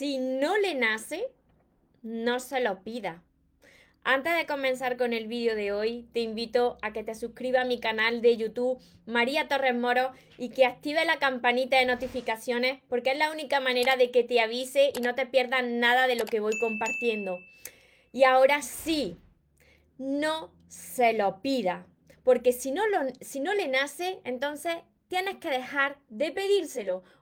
si no le nace, no se lo pida. Antes de comenzar con el vídeo de hoy, te invito a que te suscribas a mi canal de YouTube María Torres Moro y que active la campanita de notificaciones porque es la única manera de que te avise y no te pierdas nada de lo que voy compartiendo. Y ahora sí, no se lo pida, porque si no, lo, si no le nace, entonces tienes que dejar de pedírselo.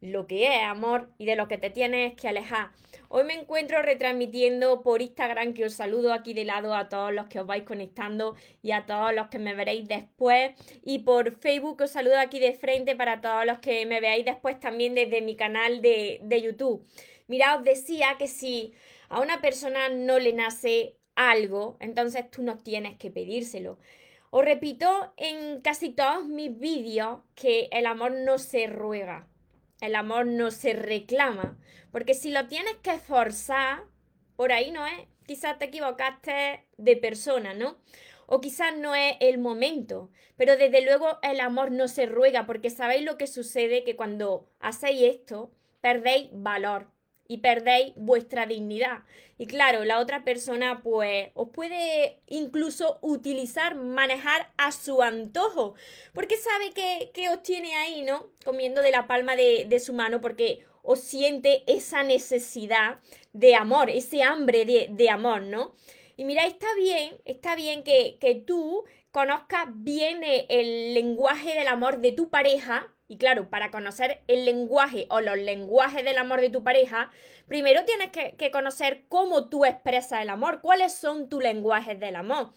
lo que es amor y de lo que te tienes que alejar. Hoy me encuentro retransmitiendo por Instagram, que os saludo aquí de lado a todos los que os vais conectando y a todos los que me veréis después. Y por Facebook os saludo aquí de frente para todos los que me veáis después también desde mi canal de, de YouTube. Mira, os decía que si a una persona no le nace algo, entonces tú no tienes que pedírselo. Os repito en casi todos mis vídeos que el amor no se ruega, el amor no se reclama, porque si lo tienes que forzar, por ahí no es. Quizás te equivocaste de persona, ¿no? O quizás no es el momento, pero desde luego el amor no se ruega, porque sabéis lo que sucede, que cuando hacéis esto, perdéis valor, y perdéis vuestra dignidad. Y claro, la otra persona pues os puede incluso utilizar, manejar a su antojo, porque sabe que, os tiene ahí, ¿no? Comiendo de la palma de, su mano, porque os siente esa necesidad de amor, ese hambre de, de amor, ¿no? Y mira, está bien, está bien que, que tú conozcas bien el lenguaje del amor de tu pareja, y claro, para conocer el lenguaje o los lenguajes del amor de tu pareja, primero tienes que, conocer cómo tú expresas el amor, cuáles son tus lenguajes del amor.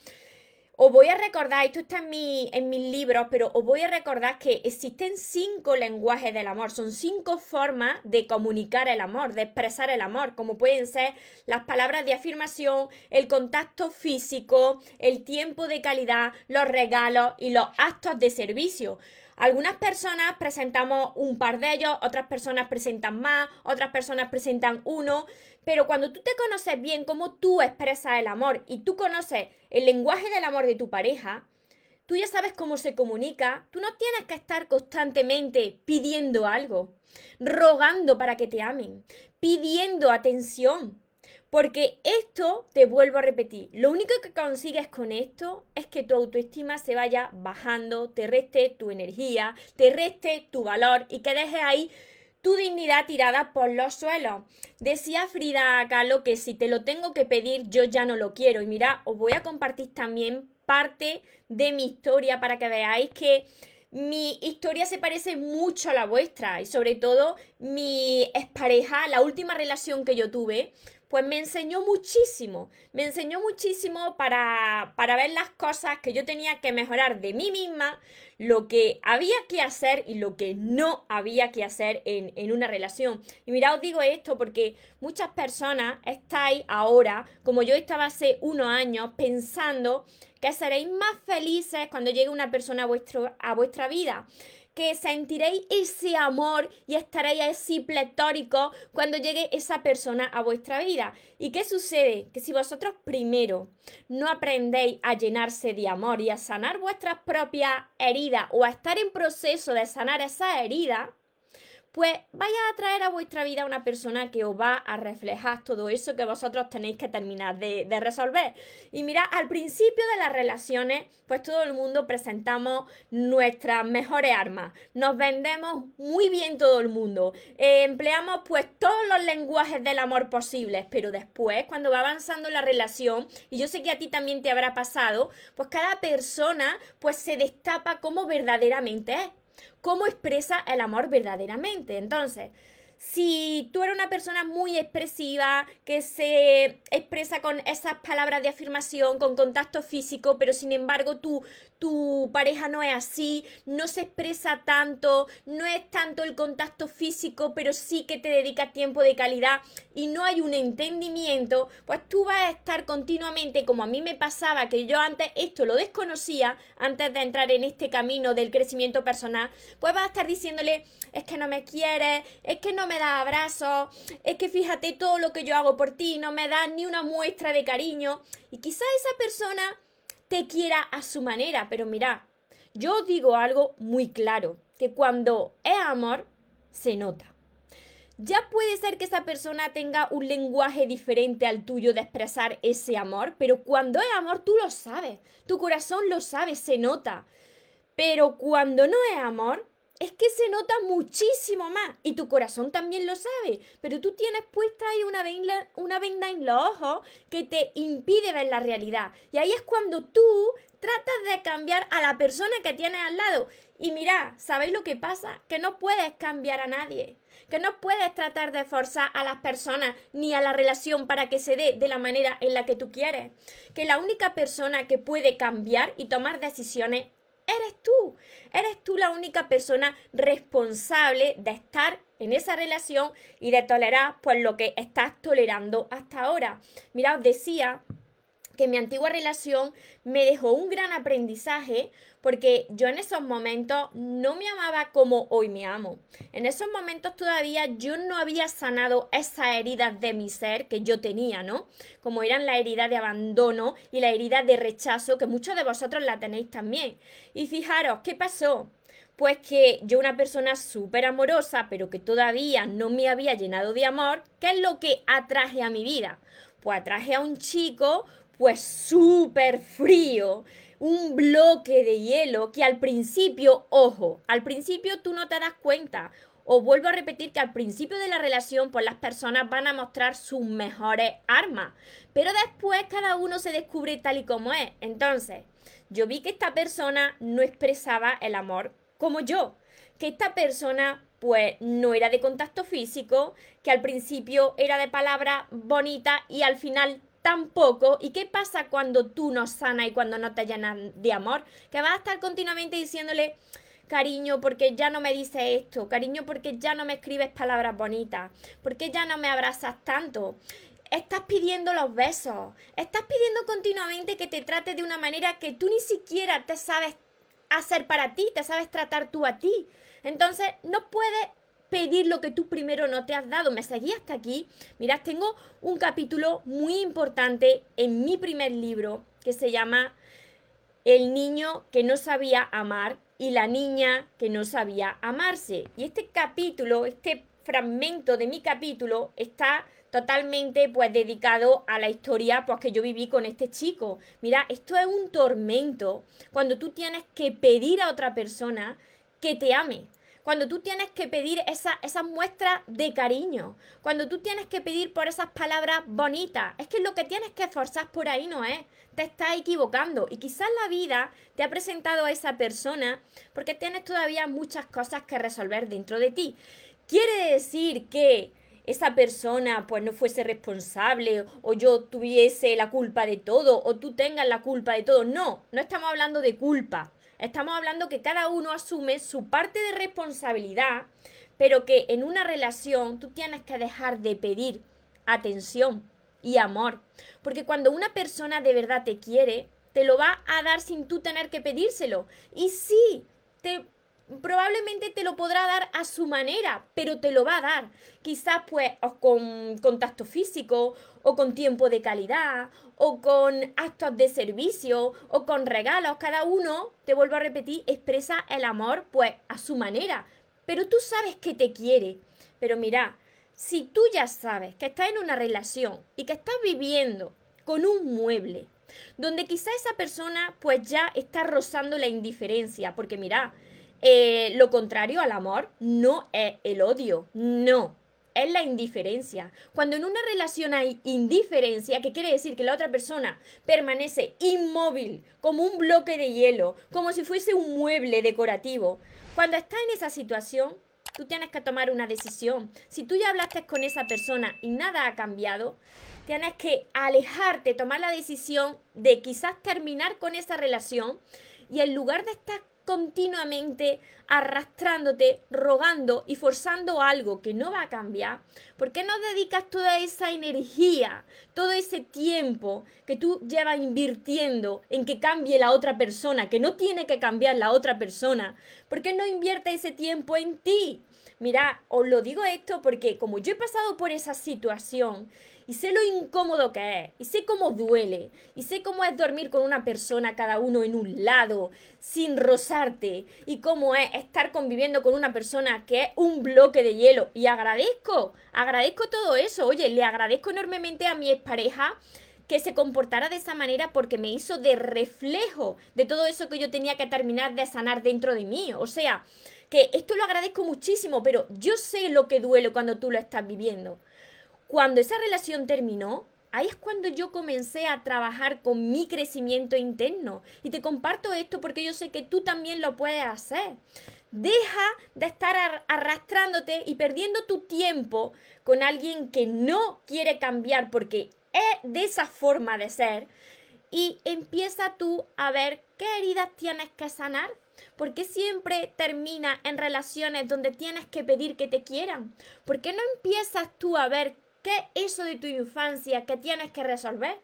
Os voy a recordar, esto está en, mi, en mis libros, pero os voy a recordar que existen cinco lenguajes del amor, son cinco formas de comunicar el amor, de expresar el amor, como pueden ser las palabras de afirmación, el contacto físico, el tiempo de calidad, los regalos y los actos de servicio. Algunas personas presentamos un par de ellos, otras personas presentan más, otras personas presentan uno, pero cuando tú te conoces bien cómo tú expresas el amor y tú conoces el lenguaje del amor de tu pareja, tú ya sabes cómo se comunica, tú no tienes que estar constantemente pidiendo algo, rogando para que te amen, pidiendo atención, porque esto, te vuelvo a repetir, lo único que consigues con esto es que tu autoestima se vaya bajando, te reste tu energía, te reste tu valor y que dejes ahí tu dignidad tirada por los suelos. Decía Frida Kahlo que si te lo tengo que pedir, yo ya no lo quiero. Y mira, os voy a compartir también parte de mi historia para que veáis que mi historia se parece mucho a la vuestra y sobre todo mi expareja, la última relación que yo tuve, pues me enseñó muchísimo, me enseñó muchísimo para, para ver las cosas que yo tenía que mejorar de mí misma, lo que había que hacer y lo que no había que hacer en, en una relación. Y mira, os digo esto porque muchas personas estáis ahora, como yo estaba hace unos años, pensando que seréis más felices cuando llegue una persona a, vuestro, a vuestra vida que sentiréis ese amor y estaréis así pletórico cuando llegue esa persona a vuestra vida. ¿Y qué sucede? Que si vosotros primero no aprendéis a llenarse de amor y a sanar vuestras propias heridas o a estar en proceso de sanar esa herida, pues vaya a traer a vuestra vida una persona que os va a reflejar todo eso que vosotros tenéis que terminar de, resolver. Y mira, al principio de las relaciones, pues todo el mundo presentamos nuestras mejores armas. Nos vendemos muy bien todo el mundo. Eh, empleamos pues todos los lenguajes del amor posibles, pero después, cuando va avanzando la relación, y yo sé que a ti también te habrá pasado, pues cada persona pues se destapa como verdaderamente es cómo expresa el amor verdaderamente. Entonces, si tú eres una persona muy expresiva, que se expresa con esas palabras de afirmación, con contacto físico, pero sin embargo tu, tu pareja no es así, no se expresa tanto, no es tanto el contacto físico, pero sí que te dedica tiempo de calidad y no hay un entendimiento, pues tú vas a estar continuamente, como a mí me pasaba, que yo antes esto lo desconocía, antes de entrar en este camino del crecimiento personal, pues vas a estar diciéndole, es que no me quieres, es que no da abrazos, es que fíjate todo lo que yo hago por ti, no me das ni una muestra de cariño. Y quizá esa persona te quiera a su manera, pero mira, yo digo algo muy claro, que cuando es amor, se nota. Ya puede ser que esa persona tenga un lenguaje diferente al tuyo de expresar ese amor, pero cuando es amor tú lo sabes, tu corazón lo sabe, se nota. Pero cuando no es amor, es que se nota muchísimo más y tu corazón también lo sabe, pero tú tienes puesta ahí una venda, una venda en los ojos que te impide ver la realidad. Y ahí es cuando tú tratas de cambiar a la persona que tienes al lado. Y mira, ¿sabéis lo que pasa? Que no puedes cambiar a nadie. Que no puedes tratar de forzar a las personas ni a la relación para que se dé de la manera en la que tú quieres. Que la única persona que puede cambiar y tomar decisiones eres tú. Eres tú la única persona responsable de estar en esa relación y de tolerar pues lo que estás tolerando hasta ahora. Mira, os decía que mi antigua relación me dejó un gran aprendizaje porque yo en esos momentos no me amaba como hoy me amo. En esos momentos todavía yo no había sanado esas heridas de mi ser que yo tenía, ¿no? Como eran la herida de abandono y la herida de rechazo que muchos de vosotros la tenéis también. Y fijaros, ¿qué pasó? Pues que yo una persona súper amorosa, pero que todavía no me había llenado de amor, ¿qué es lo que atraje a mi vida? Pues atraje a un chico pues súper frío, un bloque de hielo que al principio, ojo, al principio tú no te das cuenta. O vuelvo a repetir que al principio de la relación, pues las personas van a mostrar sus mejores armas. Pero después cada uno se descubre tal y como es. Entonces, yo vi que esta persona no expresaba el amor como yo. Que esta persona pues no era de contacto físico, que al principio era de palabras bonitas y al final tampoco. ¿Y qué pasa cuando tú no sanas y cuando no te llenas de amor? Que vas a estar continuamente diciéndole, cariño, porque ya no me dices esto, cariño, porque ya no me escribes palabras bonitas, porque ya no me abrazas tanto. Estás pidiendo los besos, estás pidiendo continuamente que te trate de una manera que tú ni siquiera te sabes hacer para ti, te sabes tratar tú a ti. Entonces, no puedes pedir lo que tú primero no te has dado. Me seguí hasta aquí. Mirad, tengo un capítulo muy importante en mi primer libro que se llama El niño que no sabía amar y la niña que no sabía amarse. Y este capítulo, este fragmento de mi capítulo está totalmente pues dedicado a la historia pues que yo viví con este chico. Mira, esto es un tormento cuando tú tienes que pedir a otra persona que te ame cuando tú tienes que pedir esa, esa muestra de cariño, cuando tú tienes que pedir por esas palabras bonitas, es que lo que tienes que esforzar por ahí no es, te estás equivocando y quizás la vida te ha presentado a esa persona porque tienes todavía muchas cosas que resolver dentro de ti. Quiere decir que esa persona pues no fuese responsable o yo tuviese la culpa de todo o tú tengas la culpa de todo. No, no estamos hablando de culpa. Estamos hablando que cada uno asume su parte de responsabilidad, pero que en una relación tú tienes que dejar de pedir atención y amor. Porque cuando una persona de verdad te quiere, te lo va a dar sin tú tener que pedírselo. Y sí, probablemente te lo podrá dar a su manera, pero te lo va a dar. Quizás pues con contacto físico o con tiempo de calidad o con actos de servicio o con regalos. Cada uno, te vuelvo a repetir, expresa el amor pues a su manera. Pero tú sabes que te quiere. Pero mira, si tú ya sabes que estás en una relación y que estás viviendo con un mueble, donde quizá esa persona pues ya está rozando la indiferencia, porque mira, eh, lo contrario al amor no es el odio, no, es la indiferencia. Cuando en una relación hay indiferencia, que quiere decir que la otra persona permanece inmóvil, como un bloque de hielo, como si fuese un mueble decorativo, cuando está en esa situación, tú tienes que tomar una decisión. Si tú ya hablaste con esa persona y nada ha cambiado, tienes que alejarte, tomar la decisión de quizás terminar con esa relación y en lugar de estar continuamente arrastrándote, rogando y forzando algo que no va a cambiar, ¿por qué no dedicas toda esa energía, todo ese tiempo que tú llevas invirtiendo en que cambie la otra persona, que no tiene que cambiar la otra persona? ¿Por qué no invierte ese tiempo en ti? Mira, os lo digo esto porque como yo he pasado por esa situación y sé lo incómodo que es, y sé cómo duele, y sé cómo es dormir con una persona cada uno en un lado, sin rozarte, y cómo es estar conviviendo con una persona que es un bloque de hielo. Y agradezco, agradezco todo eso. Oye, le agradezco enormemente a mi expareja que se comportara de esa manera porque me hizo de reflejo de todo eso que yo tenía que terminar de sanar dentro de mí. O sea, que esto lo agradezco muchísimo, pero yo sé lo que duele cuando tú lo estás viviendo. Cuando esa relación terminó, ahí es cuando yo comencé a trabajar con mi crecimiento interno. Y te comparto esto porque yo sé que tú también lo puedes hacer. Deja de estar arrastrándote y perdiendo tu tiempo con alguien que no quiere cambiar porque es de esa forma de ser. Y empieza tú a ver qué heridas tienes que sanar. Porque siempre termina en relaciones donde tienes que pedir que te quieran? ¿Por qué no empiezas tú a ver ¿Qué es eso de tu infancia que tienes que resolver?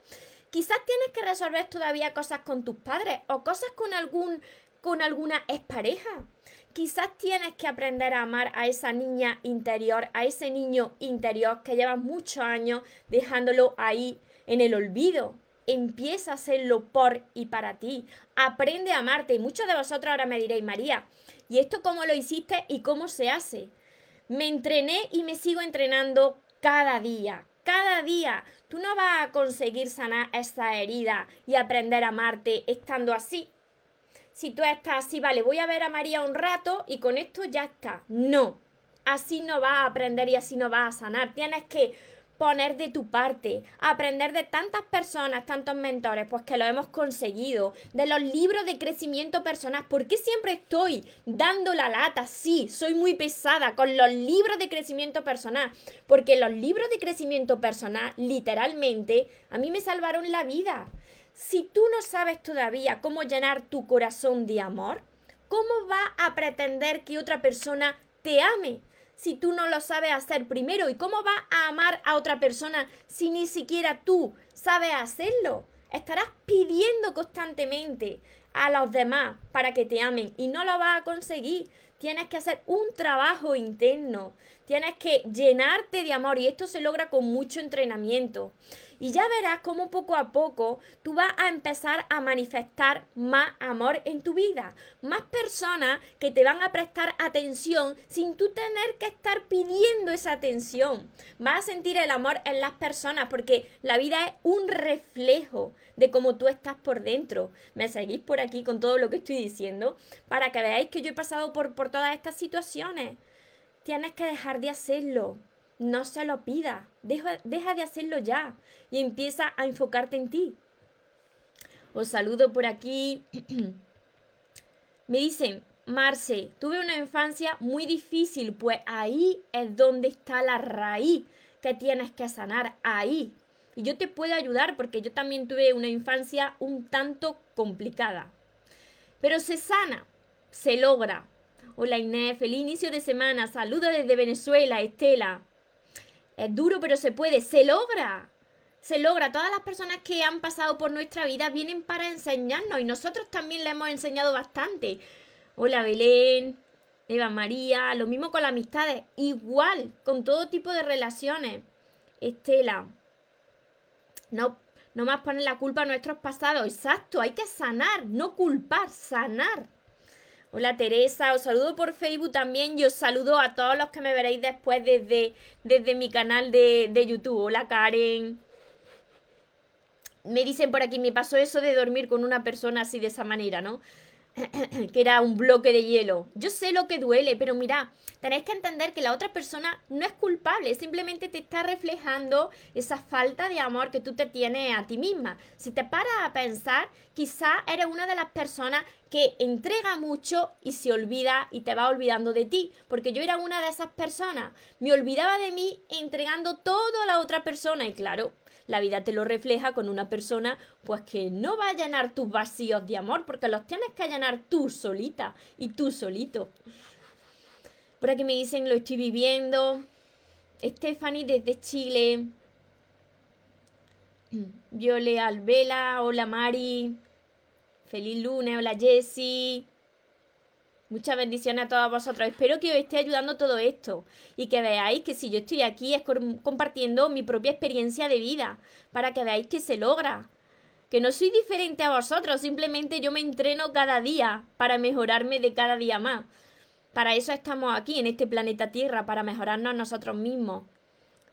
Quizás tienes que resolver todavía cosas con tus padres o cosas con algún con alguna expareja. Quizás tienes que aprender a amar a esa niña interior, a ese niño interior que lleva muchos años dejándolo ahí en el olvido. Empieza a hacerlo por y para ti. Aprende a amarte. Y muchos de vosotros ahora me diréis, María, ¿y esto cómo lo hiciste y cómo se hace? Me entrené y me sigo entrenando cada día, cada día. Tú no vas a conseguir sanar esa herida y aprender a amarte estando así. Si tú estás así, vale, voy a ver a María un rato y con esto ya está. No, así no vas a aprender y así no vas a sanar. Tienes que poner de tu parte, aprender de tantas personas, tantos mentores, pues que lo hemos conseguido, de los libros de crecimiento personal. ¿Por qué siempre estoy dando la lata? Sí, soy muy pesada con los libros de crecimiento personal, porque los libros de crecimiento personal, literalmente, a mí me salvaron la vida. Si tú no sabes todavía cómo llenar tu corazón de amor, ¿cómo va a pretender que otra persona te ame? Si tú no lo sabes hacer primero? ¿Y cómo vas a amar a otra persona si ni siquiera tú sabes hacerlo? Estarás pidiendo constantemente a los demás para que te amen y no lo vas a conseguir. Tienes que hacer un trabajo interno, tienes que llenarte de amor y esto se logra con mucho entrenamiento. Y ya verás cómo poco a poco tú vas a empezar a manifestar más amor en tu vida. Más personas que te van a prestar atención sin tú tener que estar pidiendo esa atención. Vas a sentir el amor en las personas porque la vida es un reflejo de cómo tú estás por dentro. Me seguís por aquí con todo lo que estoy diciendo para que veáis que yo he pasado por, por todas estas situaciones. Tienes que dejar de hacerlo no se lo pida. Deja, deja de hacerlo ya y empieza a enfocarte en ti. Os saludo por aquí. Me dicen, Marce, tuve una infancia muy difícil, pues ahí es donde está la raíz que tienes que sanar, ahí. Y yo te puedo ayudar porque yo también tuve una infancia un tanto complicada. Pero se sana, se logra. Hola Inés, feliz inicio de semana. Saludos desde Venezuela, Estela. Es duro, pero se puede. Se logra. Se logra. Todas las personas que han pasado por nuestra vida vienen para enseñarnos y nosotros también le hemos enseñado bastante. Hola Belén, Eva María, lo mismo con las amistades. Igual, con todo tipo de relaciones. Estela. No, no más poner la culpa a nuestros pasados. Exacto, hay que sanar, no culpar, sanar. Hola Teresa, os saludo por Facebook también y os saludo a todos los que me veréis después desde, desde mi canal de, de YouTube. Hola Karen. Me dicen por aquí, me pasó eso de dormir con una persona así de esa manera, ¿no? que era un bloque de hielo. Yo sé lo que duele, pero mira, tenéis que entender que la otra persona no es culpable, simplemente te está reflejando esa falta de amor que tú te tienes a ti misma. Si te paras a pensar, quizá eres una de las personas que entrega mucho y se olvida y te va olvidando de ti, porque yo era una de esas personas, me olvidaba de mí entregando todo a la otra persona y claro, la vida te lo refleja con una persona pues que no va a llenar tus vacíos de amor, porque los tienes que llenar tú solita y tú solito. Por aquí me dicen, lo estoy viviendo. Stephanie desde Chile. Viole Alvela, hola Mari. Feliz lunes, hola Jessie. Muchas bendiciones a todos vosotros. Espero que os esté ayudando todo esto y que veáis que si yo estoy aquí es compartiendo mi propia experiencia de vida para que veáis que se logra. Que no soy diferente a vosotros, simplemente yo me entreno cada día para mejorarme de cada día más. Para eso estamos aquí, en este planeta Tierra, para mejorarnos nosotros mismos.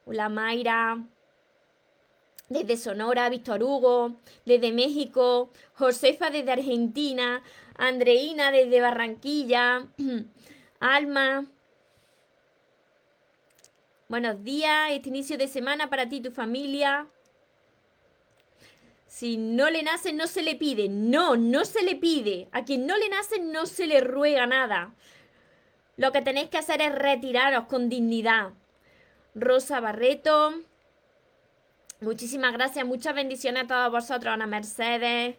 Hola Mayra, desde Sonora, Víctor Hugo, desde México, Josefa desde Argentina, Andreina desde Barranquilla, Alma. Buenos días, este inicio de semana para ti y tu familia. Si no le nace, no se le pide. No, no se le pide. A quien no le nace, no se le ruega nada. Lo que tenéis que hacer es retiraros con dignidad. Rosa Barreto. Muchísimas gracias, muchas bendiciones a todos vosotros, Ana Mercedes.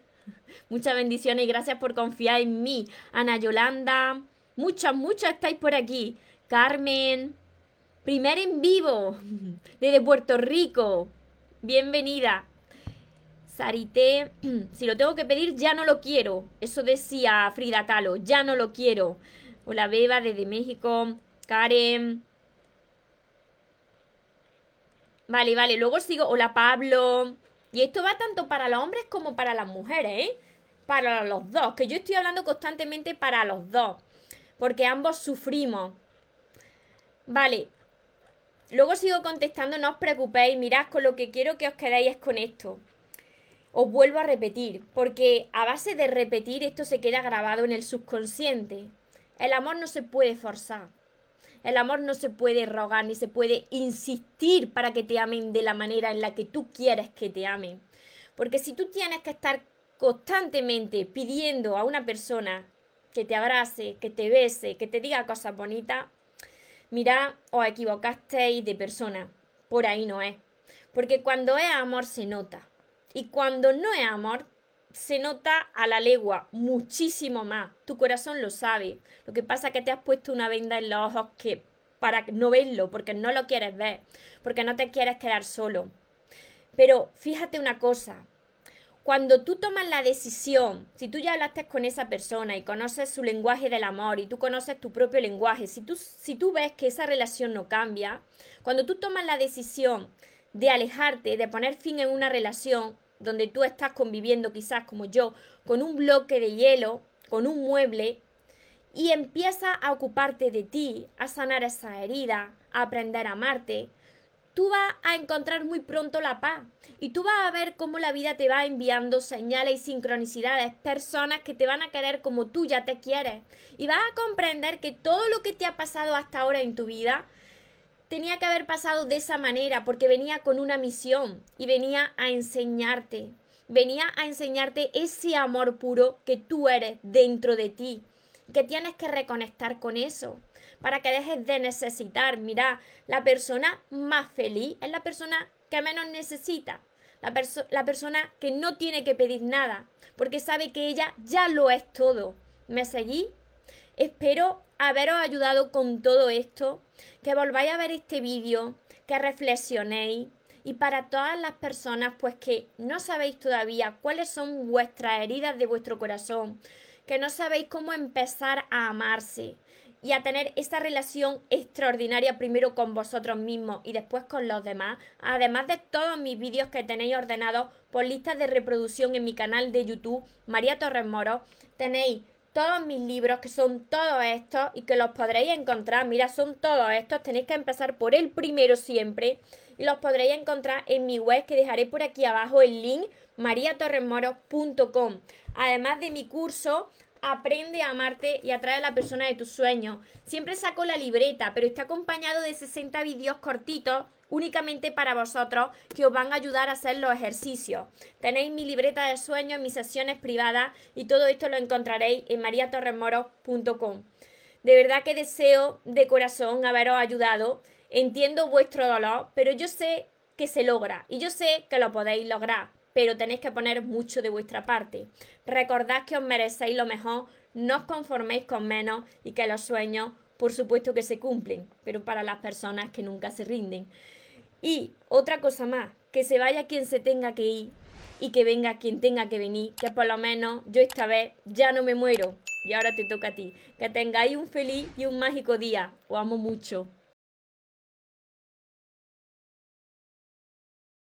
Muchas bendiciones y gracias por confiar en mí. Ana Yolanda. Muchas, muchas estáis por aquí. Carmen. Primer en vivo desde Puerto Rico. Bienvenida. Sarité, si lo tengo que pedir, ya no lo quiero. Eso decía Frida Kahlo, ya no lo quiero. Hola Beba desde México. Karen. Vale, vale. Luego sigo. Hola Pablo. Y esto va tanto para los hombres como para las mujeres, ¿eh? Para los dos. Que yo estoy hablando constantemente para los dos. Porque ambos sufrimos. Vale. Luego sigo contestando, no os preocupéis. Mirad, con lo que quiero que os quedéis es con esto. Os vuelvo a repetir. Porque a base de repetir esto se queda grabado en el subconsciente. El amor no se puede forzar. El amor no se puede rogar ni se puede insistir para que te amen de la manera en la que tú quieres que te amen. Porque si tú tienes que estar constantemente pidiendo a una persona que te abrace, que te bese, que te diga cosas bonitas, mira, os equivocasteis de persona. Por ahí no es. Porque cuando es amor se nota. Y cuando no es amor, se nota a la legua muchísimo más. Tu corazón lo sabe. Lo que pasa es que te has puesto una venda en los ojos que para no verlo, porque no lo quieres ver, porque no te quieres quedar solo. Pero fíjate una cosa, cuando tú tomas la decisión, si tú ya hablaste con esa persona y conoces su lenguaje del amor y tú conoces tu propio lenguaje, si tú, si tú ves que esa relación no cambia, cuando tú tomas la decisión de alejarte, de poner fin en una relación, donde tú estás conviviendo quizás como yo con un bloque de hielo, con un mueble, y empieza a ocuparte de ti, a sanar esa herida, a aprender a amarte, tú vas a encontrar muy pronto la paz. Y tú vas a ver cómo la vida te va enviando señales y sincronicidades, personas que te van a querer como tú ya te quieres. Y vas a comprender que todo lo que te ha pasado hasta ahora en tu vida tenía que haber pasado de esa manera porque venía con una misión y venía a enseñarte, venía a enseñarte ese amor puro que tú eres dentro de ti, que tienes que reconectar con eso para que dejes de necesitar. Mira, la persona más feliz es la persona que menos necesita, la, la persona que no tiene que pedir nada, porque sabe que ella ya lo es todo. ¿Me seguí? Espero haberos ayudado con todo esto, que volváis a ver este vídeo, que reflexionéis y para todas las personas pues que no sabéis todavía cuáles son vuestras heridas de vuestro corazón, que no sabéis cómo empezar a amarse y a tener esa relación extraordinaria primero con vosotros mismos y después con los demás, además de todos mis vídeos que tenéis ordenados por listas de reproducción en mi canal de YouTube, María Torres Moro, tenéis todos mis libros, que son todos estos y que los podréis encontrar. Mira, son todos estos. Tenéis que empezar por el primero siempre y los podréis encontrar en mi web que dejaré por aquí abajo el link mariatorremoro.com. Además de mi curso aprende a amarte y atrae a la persona de tus sueños. Siempre saco la libreta, pero está acompañado de 60 vídeos cortitos únicamente para vosotros que os van a ayudar a hacer los ejercicios. Tenéis mi libreta de sueños, mis sesiones privadas y todo esto lo encontraréis en mariatorremoros.com. De verdad que deseo de corazón haberos ayudado. Entiendo vuestro dolor, pero yo sé que se logra y yo sé que lo podéis lograr, pero tenéis que poner mucho de vuestra parte. Recordad que os merecéis lo mejor, no os conforméis con menos y que los sueños, por supuesto que se cumplen, pero para las personas que nunca se rinden. Y otra cosa más, que se vaya quien se tenga que ir y que venga quien tenga que venir, que por lo menos yo esta vez ya no me muero. Y ahora te toca a ti. Que tengáis un feliz y un mágico día. Os amo mucho.